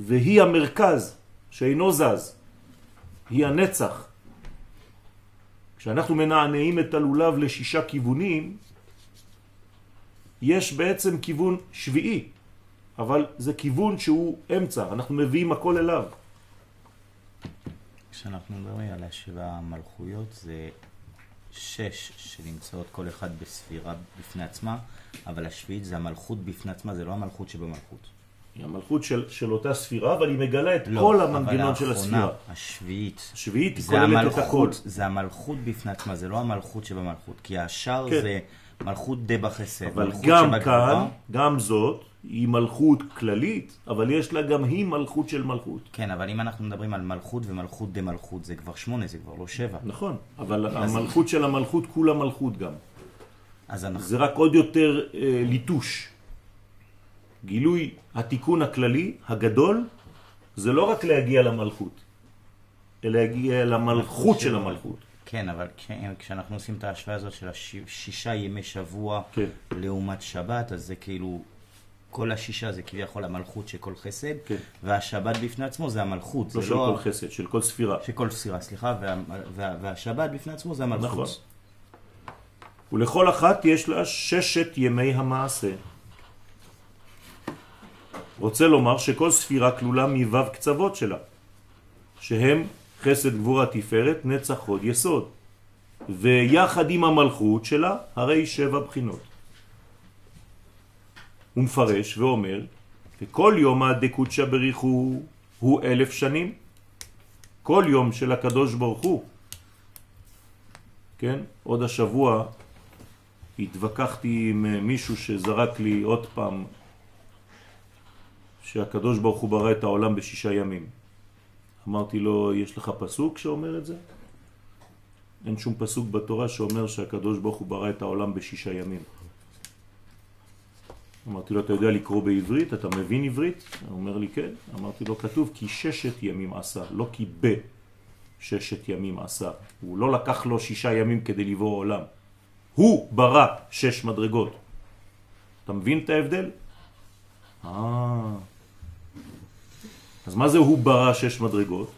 והיא המרכז שאינו זז, היא הנצח. כשאנחנו מנענעים את הלולב לשישה כיוונים, יש בעצם כיוון שביעי, אבל זה כיוון שהוא אמצע, אנחנו מביאים הכל אליו. כשאנחנו מדברים על השבע המלכויות זה שש שנמצאות כל אחד בספירה בפני עצמה, אבל השביעית זה המלכות בפני עצמה, זה לא המלכות שבמלכות. היא המלכות של, של אותה ספירה, אבל היא מגלה את לא, כל אבל המנגנון של האחרונה, הספירה. השביעית, השביעית היא זה כוללת את הכל. המלכות, זה המלכות בפני עצמה, זה לא המלכות שבמלכות, כי השאר כן. זה מלכות דה בחסד, אבל גם שבגבוה. כאן, גם זאת, היא מלכות כללית, אבל יש לה גם היא מלכות של מלכות. כן, אבל אם אנחנו מדברים על מלכות ומלכות דה מלכות, זה כבר שמונה, זה כבר לא שבע. נכון, אבל המלכות של המלכות כולה מלכות גם. אז אנחנו... זה רק עוד יותר אה, ליטוש. גילוי התיקון הכללי, הגדול, זה לא רק להגיע למלכות, אלא להגיע למלכות של המלכות. כן, אבל כן, כשאנחנו עושים את ההשוואה הזאת של השישה ימי שבוע כן, לעומת שבת, אז זה כאילו, כל השישה זה כביכול המלכות של כל חסד, כן. והשבת בפני עצמו זה המלכות, לא זה של לא... כל חסד, של כל ספירה. של כל ספירה, סליחה, וה, וה, והשבת בפני עצמו זה המלכות. נכון. ולכל אחת יש לה ששת ימי המעשה. רוצה לומר שכל ספירה כלולה מו"ב קצוות שלה, שהם חסד גבורה תפארת נצח הוד יסוד, ויחד עם המלכות שלה הרי שבע בחינות. הוא מפרש ואומר, וכל יום הדקודשא בריחו הוא אלף שנים, כל יום של הקדוש ברוך הוא כן? עוד השבוע התווכחתי עם מישהו שזרק לי עוד פעם שהקדוש ברוך הוא ברא את העולם בשישה ימים. אמרתי לו, יש לך פסוק שאומר את זה? אין שום פסוק בתורה שאומר שהקדוש ברוך הוא ברא את העולם בשישה ימים. אמרתי לו, אתה יודע לקרוא בעברית? אתה מבין עברית? הוא אומר לי, כן. אמרתי לו, כתוב כי ששת ימים עשה, לא כי ב. ששת ימים עשה. הוא לא לקח לו שישה ימים כדי לברוא עולם. הוא ברא שש מדרגות. אתה מבין את ההבדל? אה. אז מה זה הוא ברא שש מדרגות?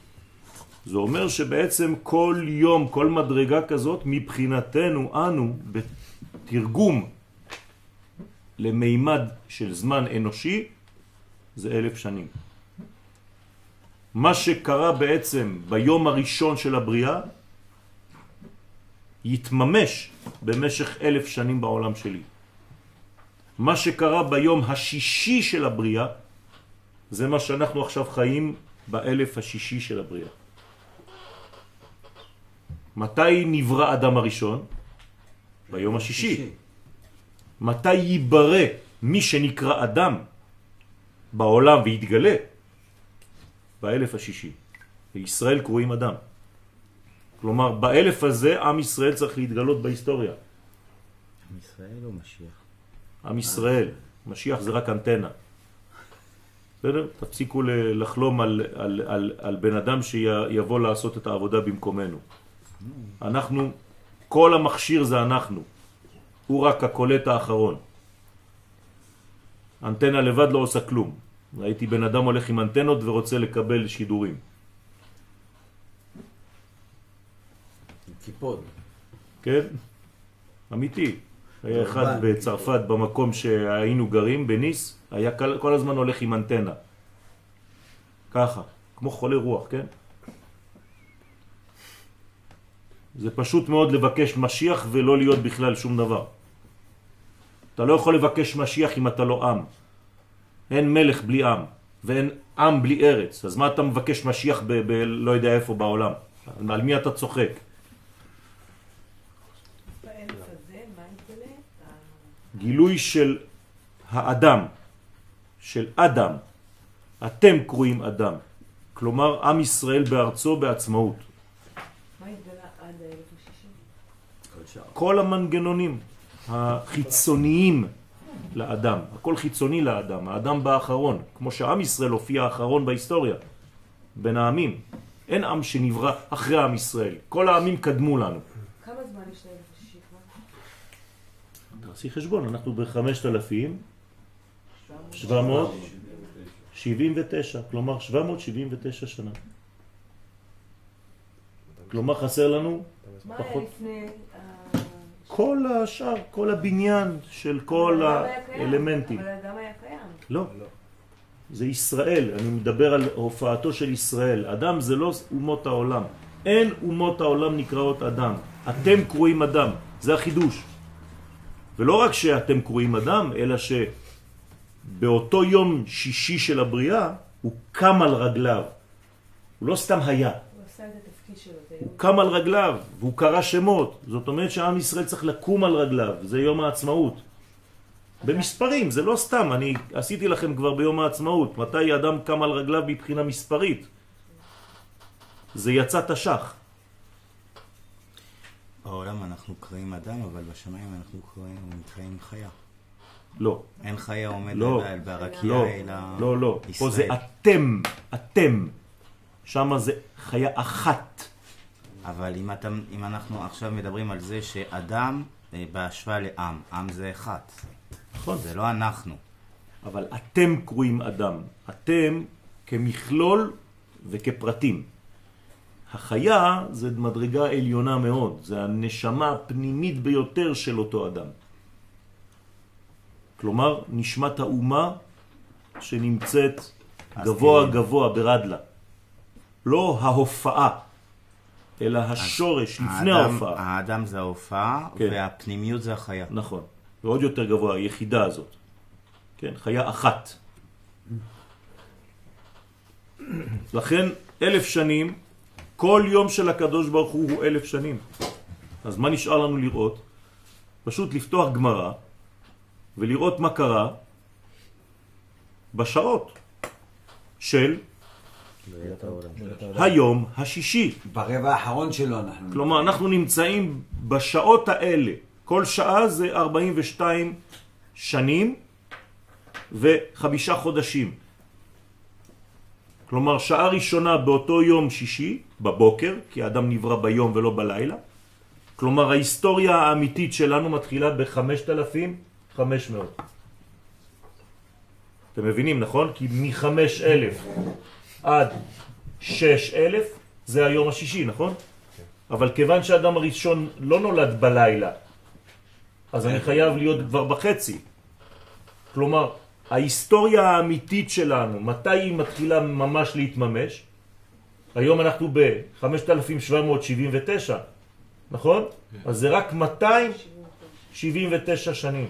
זה אומר שבעצם כל יום, כל מדרגה כזאת, מבחינתנו, אנו, בתרגום למימד של זמן אנושי, זה אלף שנים. מה שקרה בעצם ביום הראשון של הבריאה יתממש במשך אלף שנים בעולם שלי. מה שקרה ביום השישי של הבריאה זה מה שאנחנו עכשיו חיים באלף השישי של הבריאה. מתי נברא אדם הראשון? ביום השישי. מתי ייברא מי שנקרא אדם בעולם ויתגלה? באלף השישי. וישראל קרואים אדם. כלומר, באלף הזה עם ישראל צריך להתגלות בהיסטוריה. עם ישראל או משיח? עם ישראל. משיח זה רק אנטנה. בסדר? תפסיקו לחלום על, על, על, על בן אדם שיבוא לעשות את העבודה במקומנו. אנחנו, כל המכשיר זה אנחנו. הוא רק הקולט האחרון. אנטנה לבד לא עושה כלום. ראיתי בן אדם הולך עם אנטנות ורוצה לקבל שידורים. קיפוד. כן? אמיתי. היה אחד. בצרפת במקום שהיינו גרים, בניס, היה כל, כל הזמן הולך עם אנטנה. ככה, כמו חולה רוח, כן? זה פשוט מאוד לבקש משיח ולא להיות בכלל שום דבר. אתה לא יכול לבקש משיח אם אתה לא עם. אין מלך בלי עם, ואין עם בלי ארץ. אז מה אתה מבקש משיח ב... ב לא יודע איפה בעולם? על מי אתה צוחק? גילוי של האדם, של אדם. אתם קרואים אדם. כלומר, עם ישראל בארצו בעצמאות. מה יתגלה עד האלף השישי? כל המנגנונים החיצוניים לאדם, הכל חיצוני לאדם, האדם באחרון, כמו שעם ישראל הופיע האחרון בהיסטוריה, בין העמים. אין עם שנברא אחרי עם ישראל, כל העמים קדמו לנו. כמה זמן יש השישי כבר? תעשי חשבון, אנחנו ב-5,000, 779, כלומר 779 שנה. כלומר חסר לנו מה היה פחות. לפני... כל השאר, כל הבניין של כל האלמנטים. אבל האדם היה קיים. לא, זה ישראל, אני מדבר על הופעתו של ישראל. אדם זה לא אומות העולם. אין אומות העולם נקראות אדם. אתם קרואים אדם, זה החידוש. ולא רק שאתם קרואים אדם, אלא שבאותו יום שישי של הבריאה, הוא קם על רגליו. הוא לא סתם היה, הוא קם על רגליו, והוא קרא שמות. זאת אומרת שעם ישראל צריך לקום על רגליו, זה יום העצמאות. במספרים, זה לא סתם, אני עשיתי לכם כבר ביום העצמאות, מתי אדם קם על רגליו מבחינה מספרית. זה יצא תש"ח. בעולם אנחנו קוראים אדם, אבל בשמיים אנחנו קוראים, נקראים חיה. לא, אין חיה עומד לא. על- ברקיע, לא, אלא לא, לא. פה זה ישראל. אתם, אתם. שם זה חיה אחת. אבל אם, אתה, אם אנחנו עכשיו מדברים על זה שאדם אה, בהשוואה לעם, עם זה אחד, נכון. זה לא אנחנו. אבל אתם קרואים אדם. אתם כמכלול וכפרטים. החיה זה מדרגה עליונה מאוד, זה הנשמה הפנימית ביותר של אותו אדם. כלומר, נשמת האומה שנמצאת גבוה כאילו- גבוה ברדלה. לא ההופעה, אלא השורש לפני האדם, ההופעה. האדם זה ההופעה, כן. והפנימיות זה החיה. נכון. ועוד יותר גבוה, היחידה הזאת. כן, חיה אחת. לכן אלף שנים, כל יום של הקדוש ברוך הוא הוא אלף שנים. אז מה נשאר לנו לראות? פשוט לפתוח גמרא ולראות מה קרה בשעות של היום השישי. ברבע האחרון שלו אנחנו... כלומר, אנחנו נמצאים בשעות האלה. כל שעה זה 42 שנים וחמישה חודשים. כלומר, שעה ראשונה באותו יום שישי, בבוקר, כי האדם נברא ביום ולא בלילה. כלומר, ההיסטוריה האמיתית שלנו מתחילה ב-5500. אתם מבינים, נכון? כי מ-5,000 עד 6,000 זה היום השישי, נכון? אבל כיוון שהאדם הראשון לא נולד בלילה, אז אני חייב להיות כבר בחצי. כלומר, ההיסטוריה האמיתית שלנו, מתי היא מתחילה ממש להתממש? היום אנחנו ב-5779, נכון? אז זה רק 279 שנים.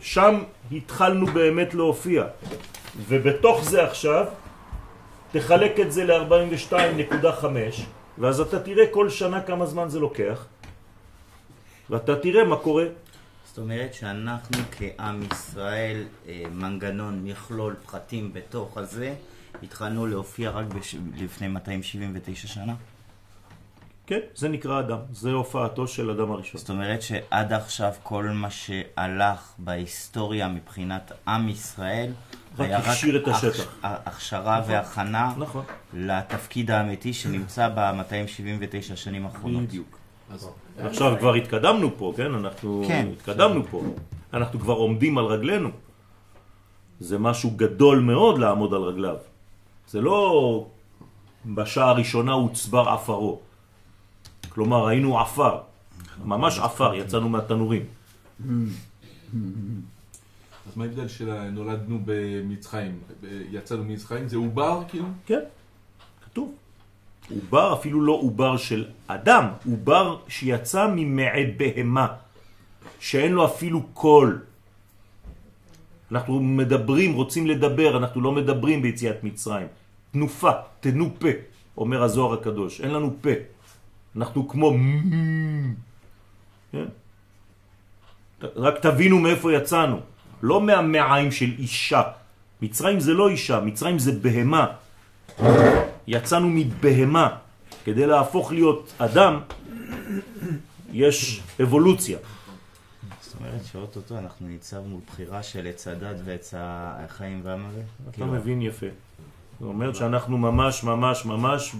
שם התחלנו באמת להופיע. ובתוך זה עכשיו, תחלק את זה ל-42.5, ואז אתה תראה כל שנה כמה זמן זה לוקח, ואתה תראה מה קורה. זאת אומרת שאנחנו כעם ישראל, אה, מנגנון, מכלול, פחתים בתוך הזה, התחלנו להופיע רק בש... לפני 279 שנה. כן, זה נקרא אדם, זה הופעתו של אדם הראשון. זאת אומרת שעד עכשיו כל מה שהלך בהיסטוריה מבחינת עם ישראל, רק היה רק הכשיר את הכ- השטח. הכשרה והכנה נכון. לתפקיד האמיתי שנמצא ב-279 שנים האחרונות. בדיוק. עכשיו כבר התקדמנו פה, כן? אנחנו כן. התקדמנו פה. אנחנו כבר עומדים על רגלינו. זה משהו גדול מאוד לעמוד על רגליו. זה לא בשעה הראשונה הוצבר עפרו. כלומר, היינו עפר. ממש עפר, יצאנו מהתנורים. אז מה ההבדל של נולדנו במצרים? ב- יצאנו ממצרים? זה עובר כאילו? כן, כתוב. עובר אפילו לא עובר של אדם, עובר שיצא ממעי בהמה, שאין לו אפילו קול. אנחנו מדברים, רוצים לדבר, אנחנו לא מדברים ביציאת מצרים. תנופה, תנו פה, אומר הזוהר הקדוש, אין לנו פה. אנחנו כמו... כן? רק תבינו מאיפה יצאנו, לא מהמעיים של אישה. מצרים זה לא אישה, מצרים זה בהמה. יצאנו מבהמה. כדי להפוך להיות אדם, יש אבולוציה. זאת אומרת שאו-טו-טו אנחנו ניצב מול בחירה של עץ הדת ועץ החיים והמוות. אתה כאילו, מבין יפה. זאת אומרת שאנחנו ממש ממש ממש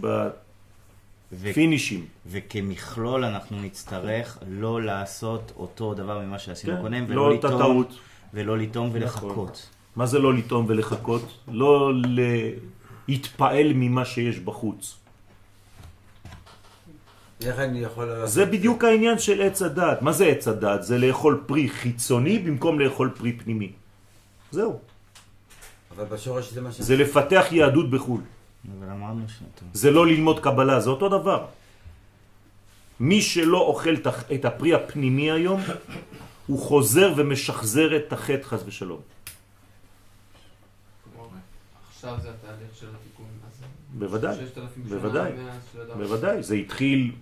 ו- בפינישים. וכמכלול אנחנו נצטרך לא לעשות אותו דבר ממה שעשינו כן, קודם, לא ולא אותה לטעום, טעות. ולא לטעום נכון. ולחכות. מה זה לא לטעום ולחכות? לא להתפעל ממה שיש בחוץ. איך אני יכול. זה בדיוק העניין של עץ הדעת. מה זה עץ הדעת? זה לאכול פרי חיצוני במקום לאכול פרי פנימי. זהו. אבל בשורש זה מה ש... זה לפתח יהדות בחו"ל. אבל אמרנו ש... טוב. זה לא ללמוד קבלה, זה אותו דבר. מי שלא אוכל את הפרי הפנימי היום, הוא חוזר ומשחזר את החטא חס ושלום. עכשיו זה התהליך של התיקון הזה. בוודאי, 6,000 שנה בוודאי, בוודאי. זה התחיל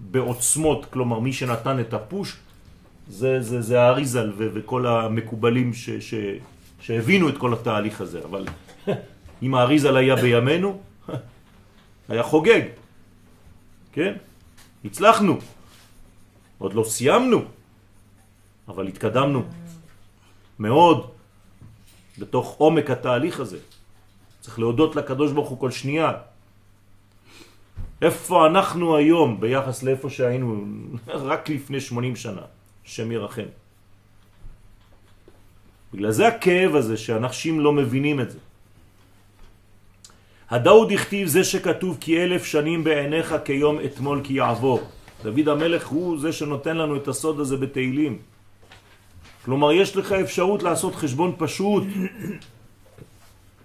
בעוצמות, כלומר מי שנתן את הפוש זה, זה, זה האריזל וכל המקובלים ש, ש, שהבינו את כל התהליך הזה, אבל אם האריזל היה בימינו, היה חוגג, כן? הצלחנו, עוד לא סיימנו, אבל התקדמנו מאוד בתוך עומק התהליך הזה. צריך להודות לקדוש ברוך הוא כל שנייה. איפה אנחנו היום ביחס לאיפה שהיינו *laughs* רק לפני 80 שנה, שם ירחם. בגלל זה הכאב הזה שאנשים לא מבינים את זה. הדאוד הכתיב זה שכתוב כי אלף שנים בעיניך כיום אתמול כי יעבור. דוד המלך הוא זה שנותן לנו את הסוד הזה בתהילים. כלומר, יש לך אפשרות לעשות חשבון פשוט.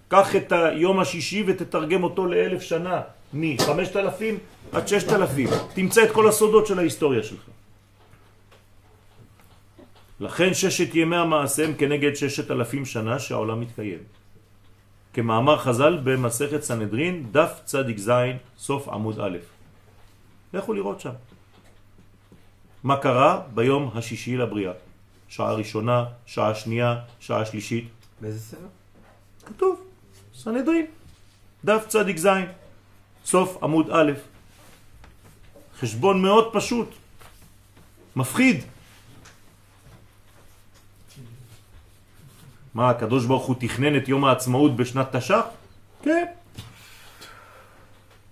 קח את היום השישי ותתרגם אותו לאלף שנה, מ-5,000 עד 6,000. תמצא את כל הסודות של ההיסטוריה שלך. לכן ששת ימי המעשה הם כנגד ששת אלפים שנה שהעולם מתקיים. כמאמר חז"ל במסכת סנהדרין, דף צדיק זין, סוף עמוד א'. לכו לראות שם. מה קרה ביום השישי לבריאה? שעה ראשונה, שעה שנייה, שעה שלישית. באיזה ספר? כתוב, סנהדרין, דף צדיק זין, סוף עמוד א'. חשבון מאוד פשוט, מפחיד. מה, הקדוש ברוך הוא תכנן את יום העצמאות בשנת תש"ח? כן.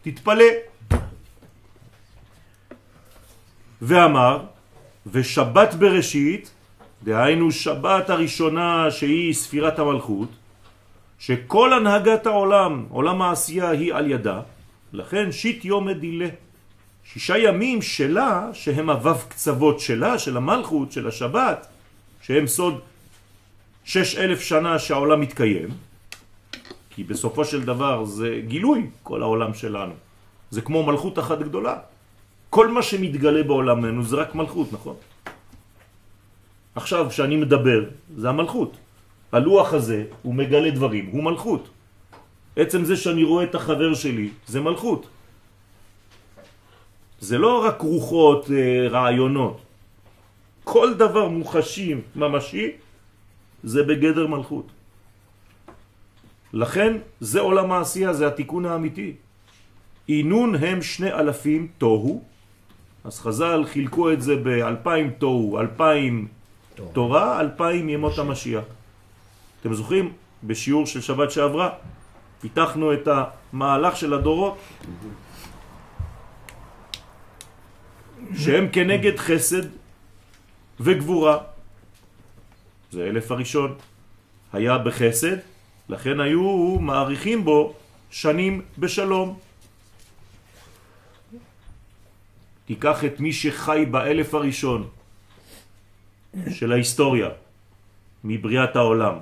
תתפלא. ואמר, ושבת בראשית, דהיינו שבת הראשונה שהיא ספירת המלכות, שכל הנהגת העולם, עולם העשייה היא על ידה, לכן שיט יום מדילה. שישה ימים שלה, שהם הוו קצוות שלה, של המלכות, של השבת, שהם סוד שש אלף שנה שהעולם מתקיים, כי בסופו של דבר זה גילוי כל העולם שלנו. זה כמו מלכות אחת גדולה. כל מה שמתגלה בעולמנו זה רק מלכות, נכון? עכשיו, כשאני מדבר, זה המלכות. הלוח הזה, הוא מגלה דברים, הוא מלכות. עצם זה שאני רואה את החבר שלי, זה מלכות. זה לא רק רוחות, אה, רעיונות. כל דבר מוחשי, ממשי, זה בגדר מלכות. לכן, זה עולם העשייה, זה התיקון האמיתי. אינון הם שני אלפים תוהו, אז חז"ל חילקו את זה באלפיים תוהו, אלפיים תורה, אלפיים ימות המשיח. אתם זוכרים? בשיעור של שבת שעברה, פיתחנו את המהלך של הדורות, שהם כנגד חסד וגבורה. זה אלף הראשון. היה בחסד, לכן היו מעריכים בו שנים בשלום. תיקח את מי שחי באלף הראשון של ההיסטוריה, מבריאת העולם.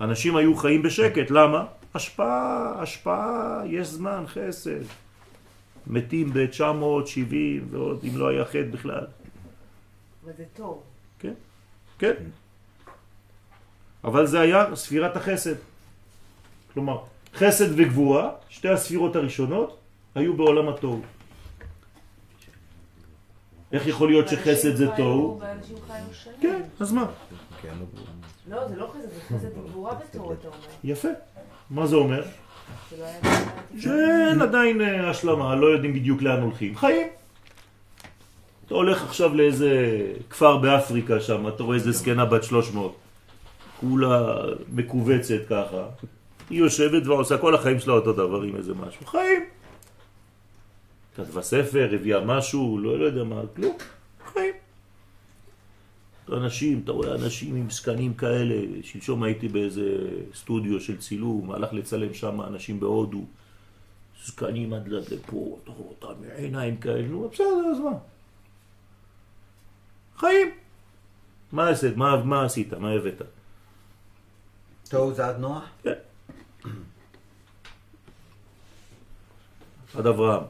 אנשים היו חיים בשקט, למה? השפעה, השפעה, יש זמן, חסד. מתים ב-970 ועוד, אם לא היה חטא בכלל. אבל זה טוב. כן. אבל זה היה ספירת החסד. כלומר, חסד וגבורה, שתי הספירות הראשונות, היו בעולם התוהו. איך יכול להיות שחסד זה תוהו? כן, אז מה? לא, זה לא חסד, זה חסד וגבורה בתור, אתה אומר. יפה. מה זה אומר? לא. שאין עדיין אה, השלמה, לא יודעים בדיוק לאן הולכים. חיים. אתה הולך עכשיו לאיזה כפר באפריקה שם, אתה רואה איזה זקנה בת 300, כולה מקובצת ככה. היא יושבת ועושה כל החיים שלה אותו דבר עם איזה משהו. חיים. כתבה ספר, הביאה משהו, לא, לא יודע מה, כלום. חיים. אנשים, אתה רואה אנשים עם זקנים כאלה, שלשום הייתי באיזה סטודיו של צילום, הלך לצלם שם אנשים בהודו, זקנים עד לפה, אתה רואה אותם עיניים כאלה, נו בסדר, אז מה? חיים. מה עשית? מה, מה עשית? מה הבאת? תוהו עד נוח? עד אברהם.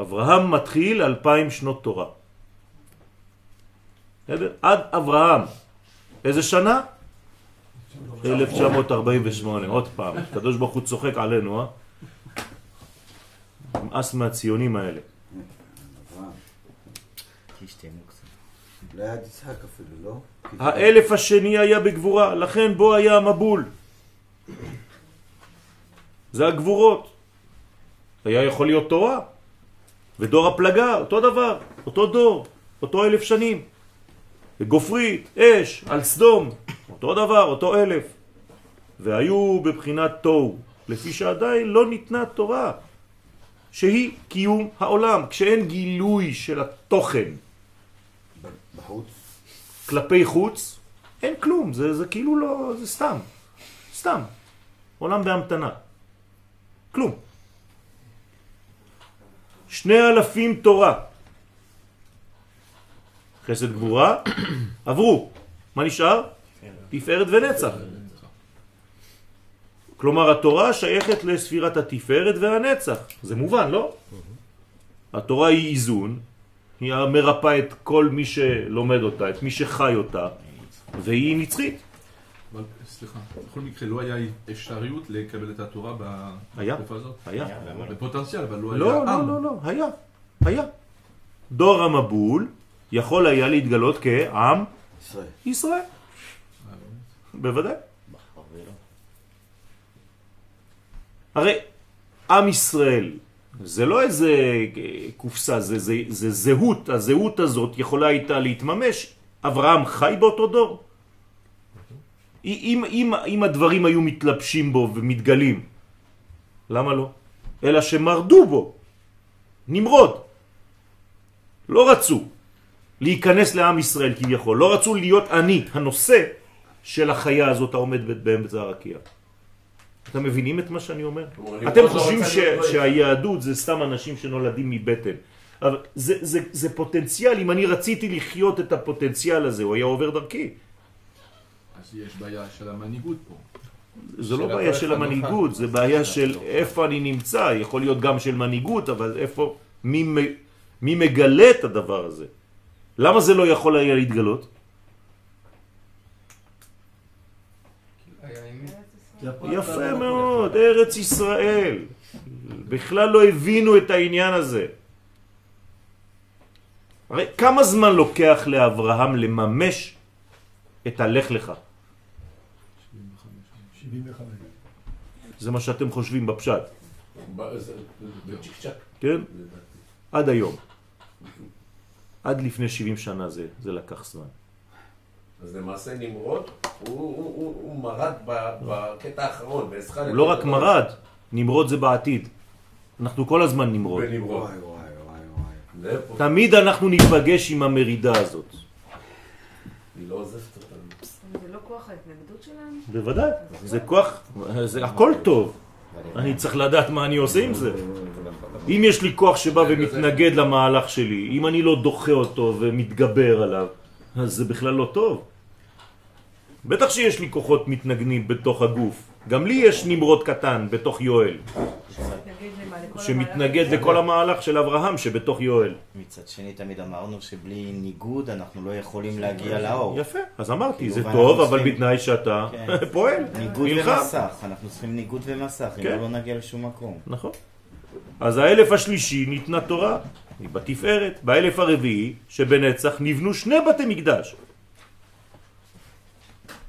אברהם מתחיל אלפיים שנות תורה. בסדר? עד אברהם. איזה שנה? 1948, עוד פעם. הקדוש ברוך הוא צוחק עלינו, אה? נמאס מהציונים האלה. לא יצחק אפילו, לא? האלף השני היה בגבורה, לכן בו היה המבול. זה הגבורות. היה יכול להיות תורה. ודור הפלגה, אותו דבר, אותו דור, אותו אלף שנים. וגופרית, אש, על סדום, אותו דבר, אותו אלף. והיו בבחינת תוהו, לפי שעדיין לא ניתנה תורה, שהיא קיום העולם, כשאין גילוי של התוכן בחוץ. כלפי חוץ, אין כלום, זה, זה כאילו לא, זה סתם, סתם, עולם בהמתנה, כלום. שני אלפים תורה, חסד גבורה, *coughs* עברו, מה נשאר? תפארת ונצח. כלומר התורה שייכת לספירת התפארת והנצח, זה מובן, לא? התורה היא איזון, היא מרפאה את כל מי שלומד אותה, את מי שחי אותה, והיא נצחית. אבל, סליחה, בכל מקרה לא היה אפשריות לקבל את התורה היה. בתקופה הזאת? היה. בפוטנציאל, אבל לא היה לא, לא, עם. לא, לא, היה, היה. דור המבול יכול היה להתגלות כעם ישראל. ישראל. בוודאי. הרי עם ישראל זה לא איזה אה, קופסה, זה, זה, זה זהות, הזהות הזאת יכולה הייתה להתממש. אברהם חי באותו דור. אם, אם, אם הדברים היו מתלבשים בו ומתגלים, למה לא? אלא שמרדו בו. נמרוד. לא רצו להיכנס לעם ישראל כביכול, לא רצו להיות אני, הנושא של החיה הזאת העומד באמצע הרקיע. אתם מבינים את מה שאני אומר? אתם חושבים שהיהדות זה סתם אנשים שנולדים מבטן. אבל זה, זה, זה פוטנציאל, אם אני רציתי לחיות את הפוטנציאל הזה, הוא היה עובר דרכי. אז יש בעיה של המנהיגות פה. זה לא בעיה של המנהיגות. זה בעיה של איפה אני נמצא, יכול להיות גם של מנהיגות, אבל איפה, מי, מ- מי מגלה את הדבר הזה? למה זה לא יכול היה להתגלות? יפה מאוד, ארץ ישראל. בכלל לא הבינו את העניין הזה. הרי כמה זמן לוקח לאברהם לממש את הלך לך? 75. זה מה שאתם חושבים בפשט. כן? עד היום. עד לפני 70 שנה זה, זה לקח זמן. אז למעשה נמרוד, הוא- הוא הוא- הוא מרד ב- בקטע האחרון, הוא לא רק מרד, נמרוד זה בעתיד. אנחנו כל הזמן נמרוד. בנמרוד. וואי וואי וואי וואי. זה פה, תמיד אנחנו ניפגש עם המרידה הזאת. היא לא עוזבת אותנו. זה לא כוח ההתנגדות שלנו? בוודאי, זה כוח, זה הכל טוב. אני צריך לדעת מה אני עושה עם זה. אם יש לי כוח שבא ומתנגד למהלך שלי, אם אני לא דוחה אותו ומתגבר עליו, אז זה בכלל לא טוב. בטח שיש לי כוחות מתנגנים בתוך הגוף. גם לי יש נמרוד קטן בתוך יואל, שמתנגד? לכל המהלך של אברהם שבתוך יואל. מצד שני תמיד אמרנו שבלי ניגוד אנחנו לא יכולים להגיע לאור. יפה, אז אמרתי, זה כאילו, טוב, ואנחנו אבל בתנאי שאתה כן. *laughs* פועל, ניגוד. ומסך, אנחנו צריכים ניגוד ומסך, אם כן. לא לא נגיע לשום מקום. נכון. אז האלף השלישי ניתנה תורה, היא בתפארת. באלף הרביעי, שבנצח, נבנו שני בתי מקדש,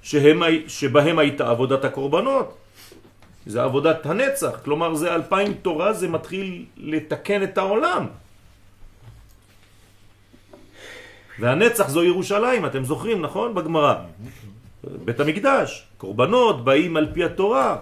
שהם, שבהם הייתה עבודת הקורבנות. זה עבודת הנצח, כלומר זה אלפיים תורה, זה מתחיל לתקן את העולם. והנצח זו ירושלים, אתם זוכרים, נכון? בגמרא. בית המקדש, קורבנות באים על פי התורה,